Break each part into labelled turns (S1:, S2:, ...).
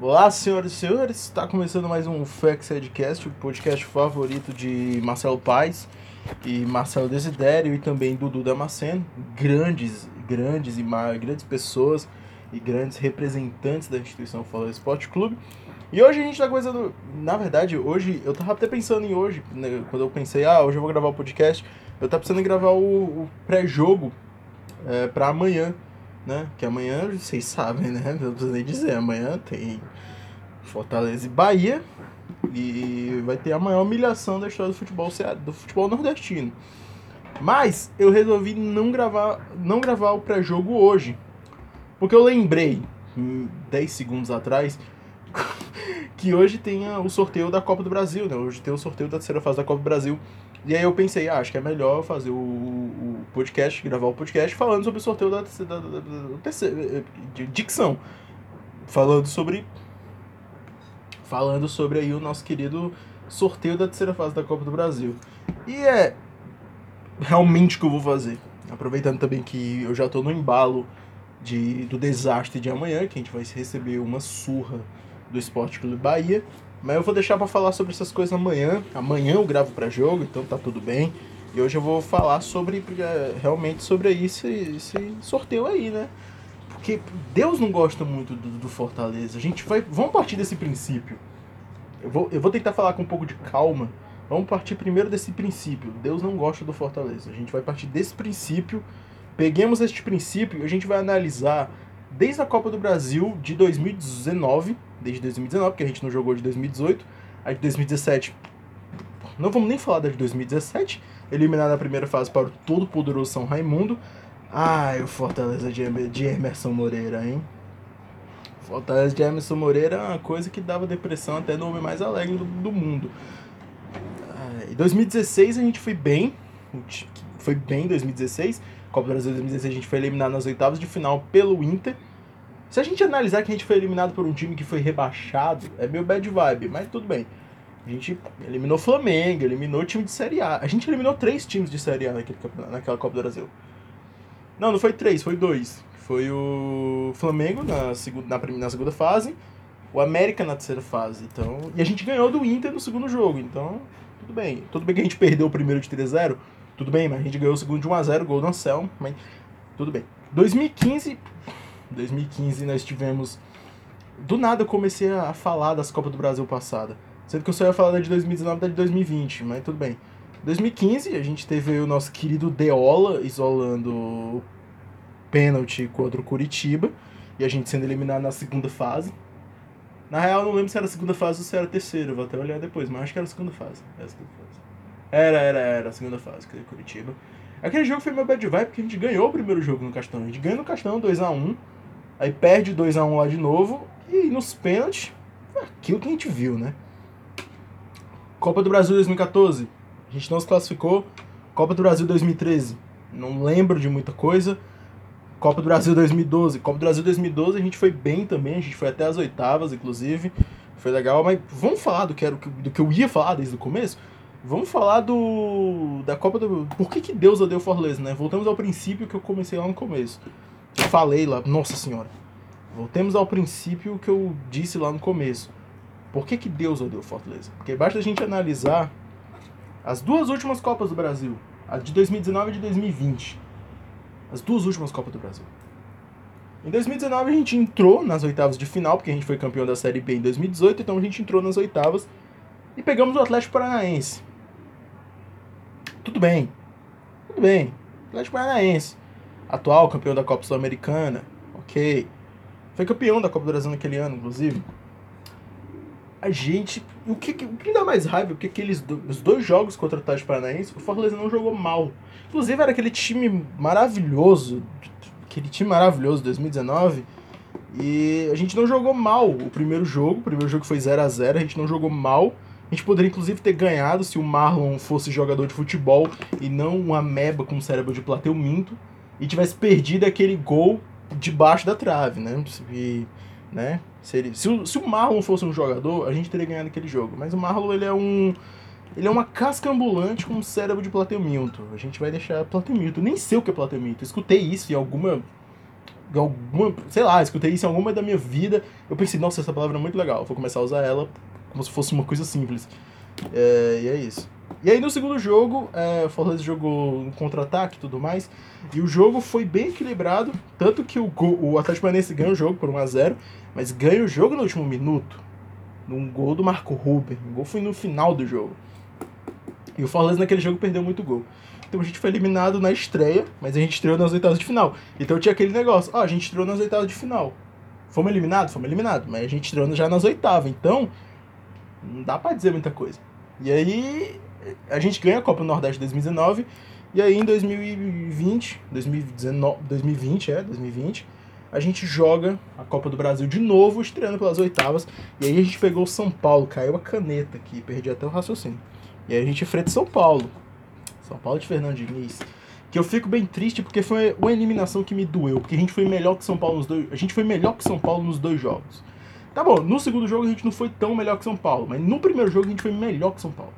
S1: Olá, senhoras e senhores, está começando mais um Fex Headcast, o podcast favorito de Marcelo Paes e Marcelo Desidério e também Dudu Damasceno, grandes, grandes e grandes pessoas e grandes representantes da instituição Fala Esporte Clube. E hoje a gente está começando, na verdade, hoje, eu tava até pensando em hoje, né, quando eu pensei, ah, hoje eu vou gravar o podcast, eu tava pensando em gravar o, o pré-jogo é, para amanhã, né? Que amanhã, vocês sabem, né? Não preciso nem dizer, amanhã tem Fortaleza e Bahia. E vai ter a maior humilhação da história do futebol, do futebol nordestino. Mas eu resolvi não gravar, não gravar o pré-jogo hoje. Porque eu lembrei, 10 segundos atrás, que hoje tem o sorteio da Copa do Brasil, né? Hoje tem o sorteio da terceira fase da Copa do Brasil. E aí eu pensei, ah, acho que é melhor fazer o, o podcast, gravar o podcast falando sobre o sorteio da, da, da, da terceira, de dicção. Falando sobre. Falando sobre aí o nosso querido sorteio da terceira fase da Copa do Brasil. E é realmente o que eu vou fazer. Aproveitando também que eu já estou no embalo de, do desastre de amanhã, que a gente vai receber uma surra do Esporte Clube Bahia. Mas eu vou deixar para falar sobre essas coisas amanhã. Amanhã eu gravo para jogo, então tá tudo bem. E hoje eu vou falar sobre é, realmente sobre esse, esse sorteio aí, né? Porque Deus não gosta muito do, do, Fortaleza. A gente vai. Vamos partir desse princípio. Eu vou, eu vou tentar falar com um pouco de calma. Vamos partir primeiro desse princípio. Deus não gosta do Fortaleza. A gente vai partir desse princípio. Peguemos este princípio e a gente vai analisar desde a Copa do Brasil de 2019 desde 2019, porque a gente não jogou de 2018. A de 2017, não vamos nem falar da de 2017, eliminada na primeira fase para o todo poderoso São Raimundo. Ai, o Fortaleza de Emerson Moreira, hein? Fortaleza de Emerson Moreira é uma coisa que dava depressão até no homem mais alegre do, do mundo. Em 2016 a gente foi bem, foi bem em 2016. Copa do Brasil 2016 a gente foi eliminado nas oitavas de final pelo Inter. Se a gente analisar que a gente foi eliminado por um time que foi rebaixado, é meio bad vibe, mas tudo bem. A gente eliminou o Flamengo, eliminou o time de Série A. A gente eliminou três times de Série A naquele, naquela Copa do Brasil. Não, não foi três, foi dois. Foi o Flamengo na segunda, na, na segunda fase, o América na terceira fase. Então, e a gente ganhou do Inter no segundo jogo. Então, tudo bem. Tudo bem que a gente perdeu o primeiro de 3x0. Tudo bem, mas a gente ganhou o segundo de 1x0, gol do Anselmo. Mas tudo bem. 2015 2015 nós tivemos. Do nada eu comecei a falar das Copas do Brasil passada. Sendo que eu só ia falar da de 2019 e da de 2020, mas tudo bem. 2015 a gente teve o nosso querido Deola isolando o pênalti contra o Curitiba. E a gente sendo eliminado na segunda fase. Na real, não lembro se era a segunda fase ou se era a terceira, vou até olhar depois, mas acho que era a segunda fase. Era, a segunda fase. era, era, era a segunda fase, que Curitiba. Aquele jogo foi meu bad vibe porque a gente ganhou o primeiro jogo no Castão. A gente ganhou no Castão 2x1. Aí perde 2 a 1 lá de novo. E nos pênaltis, aquilo que a gente viu, né? Copa do Brasil 2014, a gente não se classificou. Copa do Brasil 2013, não lembro de muita coisa. Copa do Brasil 2012. Copa do Brasil 2012 a gente foi bem também, a gente foi até as oitavas, inclusive. Foi legal, mas vamos falar do que, era, do que eu ia falar desde o começo? Vamos falar do. da Copa do. Por que, que Deus odeia o Fortaleza, né? Voltamos ao princípio que eu comecei lá no começo falei lá, nossa senhora. Voltemos ao princípio que eu disse lá no começo. Por que, que Deus odeia Fortaleza? Porque basta a gente analisar as duas últimas Copas do Brasil, a de 2019 e de 2020. As duas últimas Copas do Brasil. Em 2019 a gente entrou nas oitavas de final, porque a gente foi campeão da Série B em 2018, então a gente entrou nas oitavas e pegamos o Atlético Paranaense. Tudo bem. Tudo bem. Atlético Paranaense atual campeão da Copa Sul-Americana, ok. Foi campeão da Copa do Brasil naquele ano, inclusive. A gente. O que, o que dá mais raiva? Porque aqueles do, os dois jogos contra o Atlético Paranaense, o Fortaleza não jogou mal. Inclusive era aquele time maravilhoso, aquele time maravilhoso 2019. E a gente não jogou mal o primeiro jogo. O primeiro jogo foi 0 a 0 a gente não jogou mal. A gente poderia inclusive ter ganhado se o Marlon fosse jogador de futebol e não um ameba com cérebro de plateu minto e tivesse perdido aquele gol debaixo da trave, né? E, né? Se, ele, se, o, se o Marlon fosse um jogador, a gente teria ganhado aquele jogo. Mas o Marlon, ele é um... Ele é uma casca ambulante com um cérebro de plateuminto. A gente vai deixar plateuminto. Nem sei o que é plateuminto. Escutei isso em alguma alguma, sei lá, escutei isso em algum momento da minha vida. Eu pensei, nossa, essa palavra é muito legal. Vou começar a usar ela como se fosse uma coisa simples. É, e é isso. E aí no segundo jogo, é, o Fortaleza jogou um contra-ataque e tudo mais. E o jogo foi bem equilibrado. Tanto que o, gol, o Atlético Paranaense ganha o jogo por 1x0, mas ganha o jogo no último minuto. Num gol do Marco Ruben. O gol foi no final do jogo. E o Fortaleza naquele jogo perdeu muito gol. Então a gente foi eliminado na estreia, mas a gente estreou nas oitavas de final. Então tinha aquele negócio, ó, a gente estreou nas oitavas de final. Fomos eliminados? Fomos eliminados, mas a gente estreou já nas oitavas. Então, não dá pra dizer muita coisa. E aí, a gente ganha a Copa do Nordeste 2019, e aí em 2020, 2019, 2020, é, 2020, a gente joga a Copa do Brasil de novo, estreando pelas oitavas, e aí a gente pegou o São Paulo, caiu a caneta aqui, perdi até o raciocínio. E aí a gente enfrenta São Paulo. São Paulo de Fernando Diniz. Que eu fico bem triste porque foi uma eliminação que me doeu. Porque a gente foi melhor que São Paulo nos dois. A gente foi melhor que São Paulo nos dois jogos. Tá bom, no segundo jogo a gente não foi tão melhor que São Paulo. Mas no primeiro jogo a gente foi melhor que São Paulo.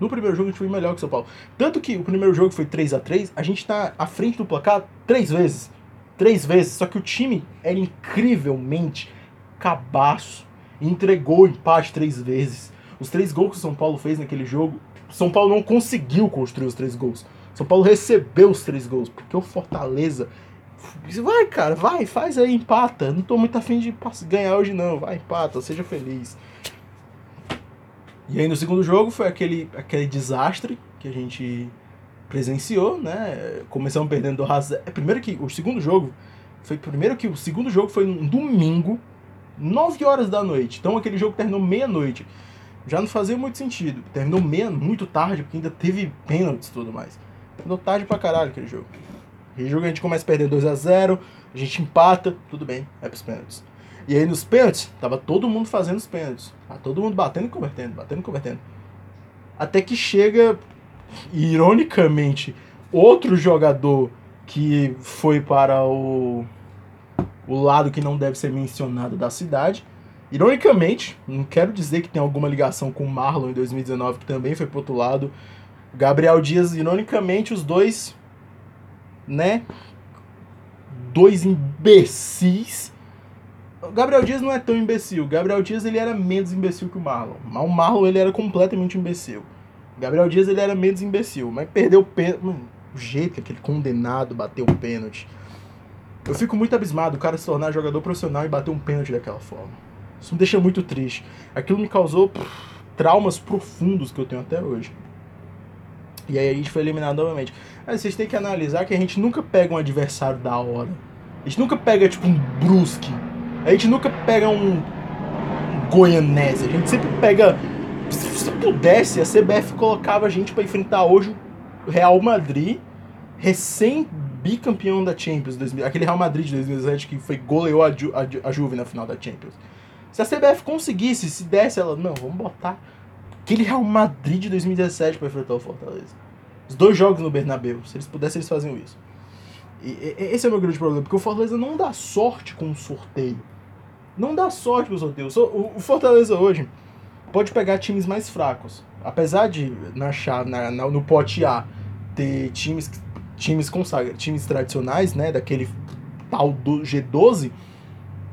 S1: No primeiro jogo a gente foi melhor que São Paulo. Tanto que o primeiro jogo foi 3 a 3 a gente tá à frente do placar três vezes. Três vezes. Só que o time era incrivelmente cabaço. Entregou o empate três vezes. Os três gols que o São Paulo fez naquele jogo são Paulo não conseguiu construir os três gols. São Paulo recebeu os três gols, porque o Fortaleza. Vai, cara, vai, faz aí, empata. Não tô muito afim de ganhar hoje, não. Vai, empata, seja feliz. E aí no segundo jogo foi aquele, aquele desastre que a gente presenciou, né? Começamos perdendo do Razé. É, primeiro que o segundo jogo foi primeiro que o segundo jogo foi um domingo, 9 horas da noite. Então aquele jogo terminou meia-noite já não fazia muito sentido. Terminou menos, muito tarde, porque ainda teve pênaltis e tudo mais. Terminou tarde pra caralho aquele jogo. Aquele jogo a gente começa a perder 2 a 0 a gente empata, tudo bem, é pros pênaltis. E aí nos pênaltis, tava todo mundo fazendo os pênaltis. Tava todo mundo batendo e convertendo, batendo e convertendo. Até que chega, ironicamente, outro jogador que foi para o, o lado que não deve ser mencionado da cidade Ironicamente, não quero dizer que tem alguma ligação com o Marlon em 2019, que também foi pro outro lado. Gabriel Dias, ironicamente, os dois, né? Dois imbecis. Gabriel Dias não é tão imbecil. Gabriel Dias ele era menos imbecil que o Marlon. Mas o Marlon ele era completamente imbecil. Gabriel Dias ele era menos imbecil, mas perdeu o pênalti. O jeito que aquele condenado bateu o pênalti. Eu fico muito abismado o cara se tornar jogador profissional e bater um pênalti daquela forma. Isso me deixa muito triste. Aquilo me causou pff, traumas profundos que eu tenho até hoje. E aí a gente foi eliminado novamente. Mas vocês têm que analisar que a gente nunca pega um adversário da hora. A gente nunca pega, tipo, um Brusque. A gente nunca pega um, Goianese. A gente sempre pega... Se pudesse, a CBF colocava a gente para enfrentar hoje o Real Madrid, recém bicampeão da Champions, aquele Real Madrid de 2017 que foi goleou a, Ju, a, a Juve na final da Champions. Se a CBF conseguisse, se desse ela, não, vamos botar aquele Real Madrid de 2017 para enfrentar o Fortaleza. Os dois jogos no Bernabéu, se eles pudessem, eles faziam isso. E, e, esse é o meu grande problema, porque o Fortaleza não dá sorte com o sorteio. Não dá sorte com o sorteio. O, Fortaleza hoje pode pegar times mais fracos. Apesar de na, na no pote A ter times times consagra, times tradicionais, né, daquele tal do G12,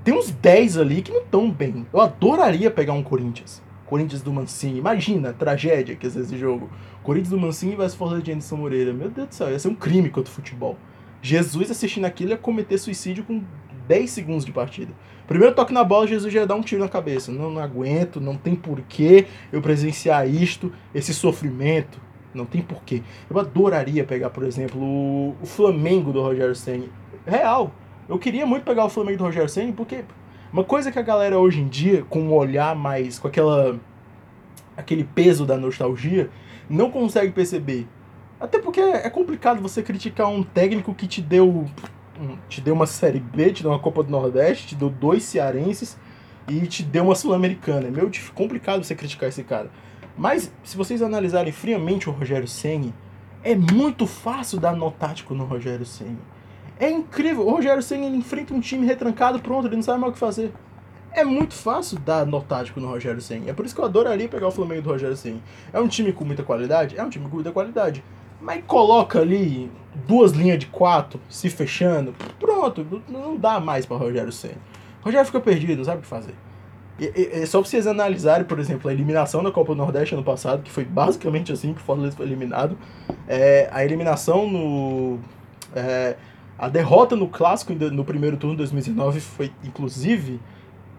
S1: tem uns 10 ali que não estão bem. Eu adoraria pegar um Corinthians. Corinthians do Mancini. Imagina a tragédia que é esse jogo. Corinthians do Mancini versus Fortaleza de Anderson Moreira. Meu Deus do céu, ia ser um crime contra o futebol. Jesus assistindo aquilo ia cometer suicídio com 10 segundos de partida. Primeiro toque na bola, Jesus já ia dar um tiro na cabeça. Não, não aguento, não tem porquê eu presenciar isto, esse sofrimento. Não tem porquê. Eu adoraria pegar, por exemplo, o, o Flamengo do Rogério Senna. Real. Eu queria muito pegar o Flamengo do Rogério Senna, porque uma coisa que a galera hoje em dia, com um olhar mais. com aquela. aquele peso da nostalgia, não consegue perceber. Até porque é complicado você criticar um técnico que te deu. Te deu uma Série B, te deu uma Copa do Nordeste, te deu dois cearenses e te deu uma Sul-Americana. É meio complicado você criticar esse cara. Mas, se vocês analisarem friamente o Rogério Senni, é muito fácil dar nó tático no Rogério Senni. É incrível. O Rogério Senna enfrenta um time retrancado, pronto, ele não sabe mais o que fazer. É muito fácil dar nó tático no Rogério Senna. É por isso que eu adoraria pegar o Flamengo do Rogério Senna. É um time com muita qualidade? É um time com muita qualidade. Mas coloca ali duas linhas de quatro se fechando, pronto, não dá mais para Rogério Senna. Rogério fica perdido, não sabe o que fazer. E, e, só vocês analisarem, por exemplo, a eliminação da Copa do Nordeste ano passado, que foi basicamente assim que o Fortaleza foi eliminado. É, a eliminação no. É, a derrota no clássico no primeiro turno de 2019 foi, inclusive,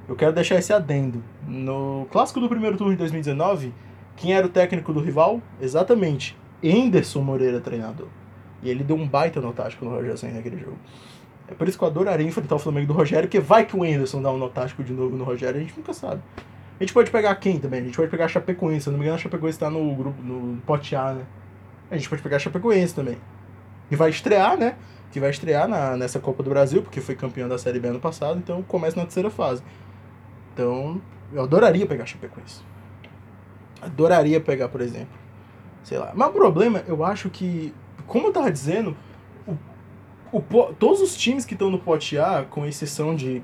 S1: eu quero deixar esse adendo. No clássico do primeiro turno de 2019, quem era o técnico do rival? Exatamente, Enderson Moreira, treinador. E ele deu um baita no tático no Rogério Senna naquele jogo. É por isso que eu adoraria enfrentar o Flamengo do Rogério, porque vai que o Enderson dá um nó tático de novo no Rogério, a gente nunca sabe. A gente pode pegar quem também? A gente pode pegar a Chapecoense, se não me engano a Chapecoense tá no grupo, no pote A, né? A gente pode pegar a Chapecoense também. E vai estrear, né? Que vai estrear na, nessa Copa do Brasil, porque foi campeão da Série B ano passado, então começa na terceira fase. Então, eu adoraria pegar a Chapecoense. Adoraria pegar, por exemplo. Sei lá. Mas o problema, eu acho que, como eu tava dizendo, o, todos os times que estão no pote A, com exceção de,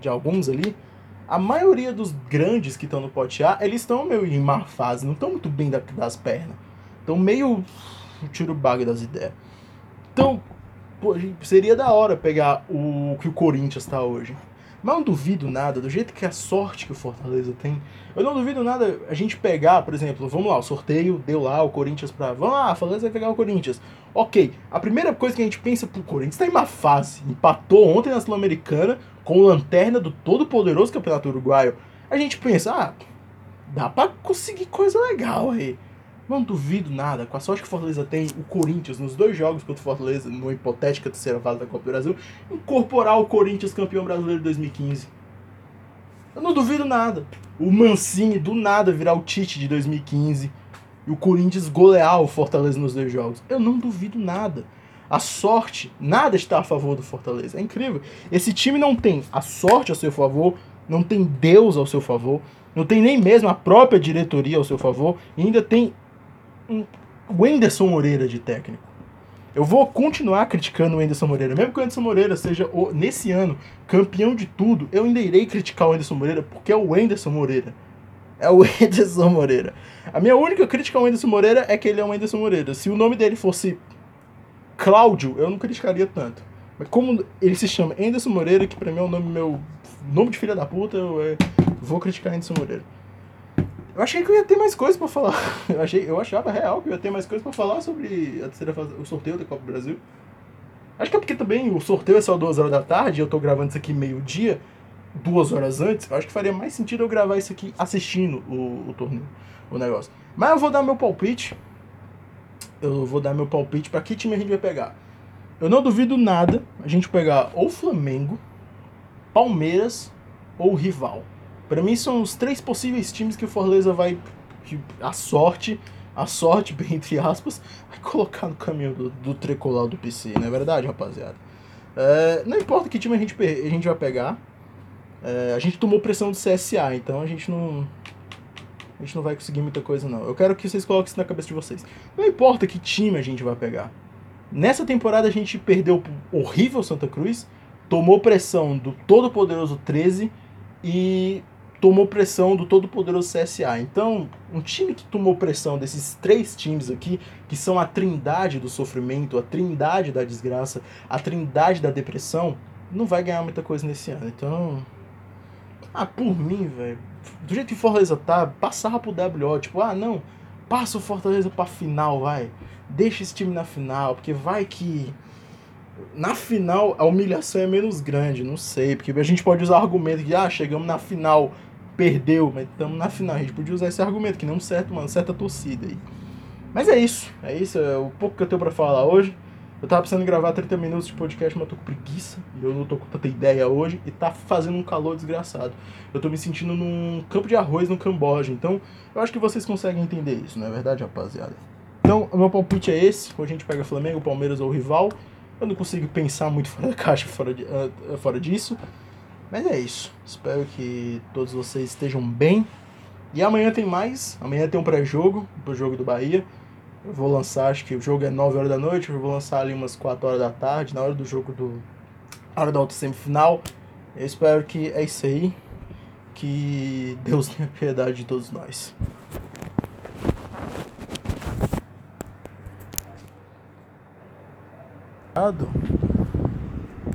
S1: de alguns ali, a maioria dos grandes que estão no pote A, eles estão meio em má fase, não estão muito bem da, das pernas. Estão meio tiro baga das ideias. Então, pô, seria da hora pegar o que o Corinthians está hoje. Mas não duvido nada, do jeito que a sorte que o Fortaleza tem, eu não duvido nada a gente pegar, por exemplo, vamos lá, o sorteio deu lá o Corinthians pra. Vamos lá, a Fortaleza vai pegar o Corinthians. Ok, a primeira coisa que a gente pensa pro Corinthians tá em uma fase. Empatou ontem na Sul-Americana com lanterna do todo-poderoso Campeonato Uruguaio. A gente pensa, ah, dá pra conseguir coisa legal aí. Não duvido nada, com a sorte que o Fortaleza tem, o Corinthians, nos dois jogos contra o Fortaleza, numa hipotética terceira fase da Copa do Brasil, incorporar o Corinthians campeão brasileiro de 2015. Eu não duvido nada. O Mancini do nada virar o Tite de 2015 e o Corinthians golear o Fortaleza nos dois jogos. Eu não duvido nada. A sorte, nada está a favor do Fortaleza. É incrível. Esse time não tem a sorte a seu favor, não tem Deus ao seu favor, não tem nem mesmo a própria diretoria ao seu favor, e ainda tem um Wenderson Moreira de técnico. Eu vou continuar criticando o Wenderson Moreira. Mesmo que o Wenderson Moreira seja, o, nesse ano, campeão de tudo, eu ainda irei criticar o Wenderson Moreira porque é o Wenderson Moreira. É o Wenderson Moreira. A minha única crítica ao Wenderson Moreira é que ele é o Wenderson Moreira. Se o nome dele fosse Cláudio, eu não criticaria tanto. Mas como ele se chama Anderson Moreira, que pra mim é o nome meu. Nome de filha da puta, eu é, vou criticar Anderson Moreira. Eu achei que eu ia ter mais coisas pra falar. Eu, achei, eu achava real que eu ia ter mais coisas pra falar sobre a terceira fase, o sorteio da Copa do Brasil. Acho que é porque também o sorteio é só duas horas da tarde, eu tô gravando isso aqui meio-dia, duas horas antes. Eu acho que faria mais sentido eu gravar isso aqui assistindo o, o torneio, o negócio. Mas eu vou dar meu palpite. Eu vou dar meu palpite para que time a gente vai pegar. Eu não duvido nada a gente pegar ou Flamengo, Palmeiras ou rival. Para mim são os três possíveis times que o Fortaleza vai a sorte, a sorte bem entre aspas, vai colocar no caminho do, do tricolor do PC, não é verdade, rapaziada? É, não importa que time a gente, a gente vai pegar, é, a gente tomou pressão do CSA, então a gente não a gente não vai conseguir muita coisa não. Eu quero que vocês coloquem isso na cabeça de vocês. Não importa que time a gente vai pegar. Nessa temporada a gente perdeu o horrível Santa Cruz, tomou pressão do todo poderoso 13 e tomou pressão do todo-poderoso CSA. Então, um time que tomou pressão desses três times aqui, que são a trindade do sofrimento, a trindade da desgraça, a trindade da depressão, não vai ganhar muita coisa nesse ano. Então, ah, por mim, velho, do jeito que Fortaleza tá, passava pro WO, tipo, ah, não, passa o Fortaleza pra final, vai. Deixa esse time na final, porque vai que na final a humilhação é menos grande, não sei, porque a gente pode usar argumento de ah, chegamos na final perdeu, mas estamos na final. A gente podia usar esse argumento, que não certo, uma certa torcida aí. Mas é isso, é isso, é o pouco que eu tenho pra falar hoje. Eu tava precisando gravar 30 minutos de podcast, mas eu tô com preguiça. Eu não tô com tanta ideia hoje. E tá fazendo um calor desgraçado. Eu tô me sentindo num campo de arroz no Camboja. Então, eu acho que vocês conseguem entender isso, não é verdade, rapaziada? Então, o meu palpite é esse. Ou a gente pega Flamengo, Palmeiras ou rival. Eu não consigo pensar muito fora da caixa fora, de, uh, fora disso. Mas é isso. Espero que todos vocês estejam bem. E amanhã tem mais. Amanhã tem um pré-jogo pro jogo do Bahia. Eu vou lançar, acho que o jogo é 9 horas da noite. Eu vou lançar ali umas 4 horas da tarde, na hora do jogo do. Na hora da outra semifinal. Eu espero que é isso aí. Que Deus tenha piedade de todos nós. passado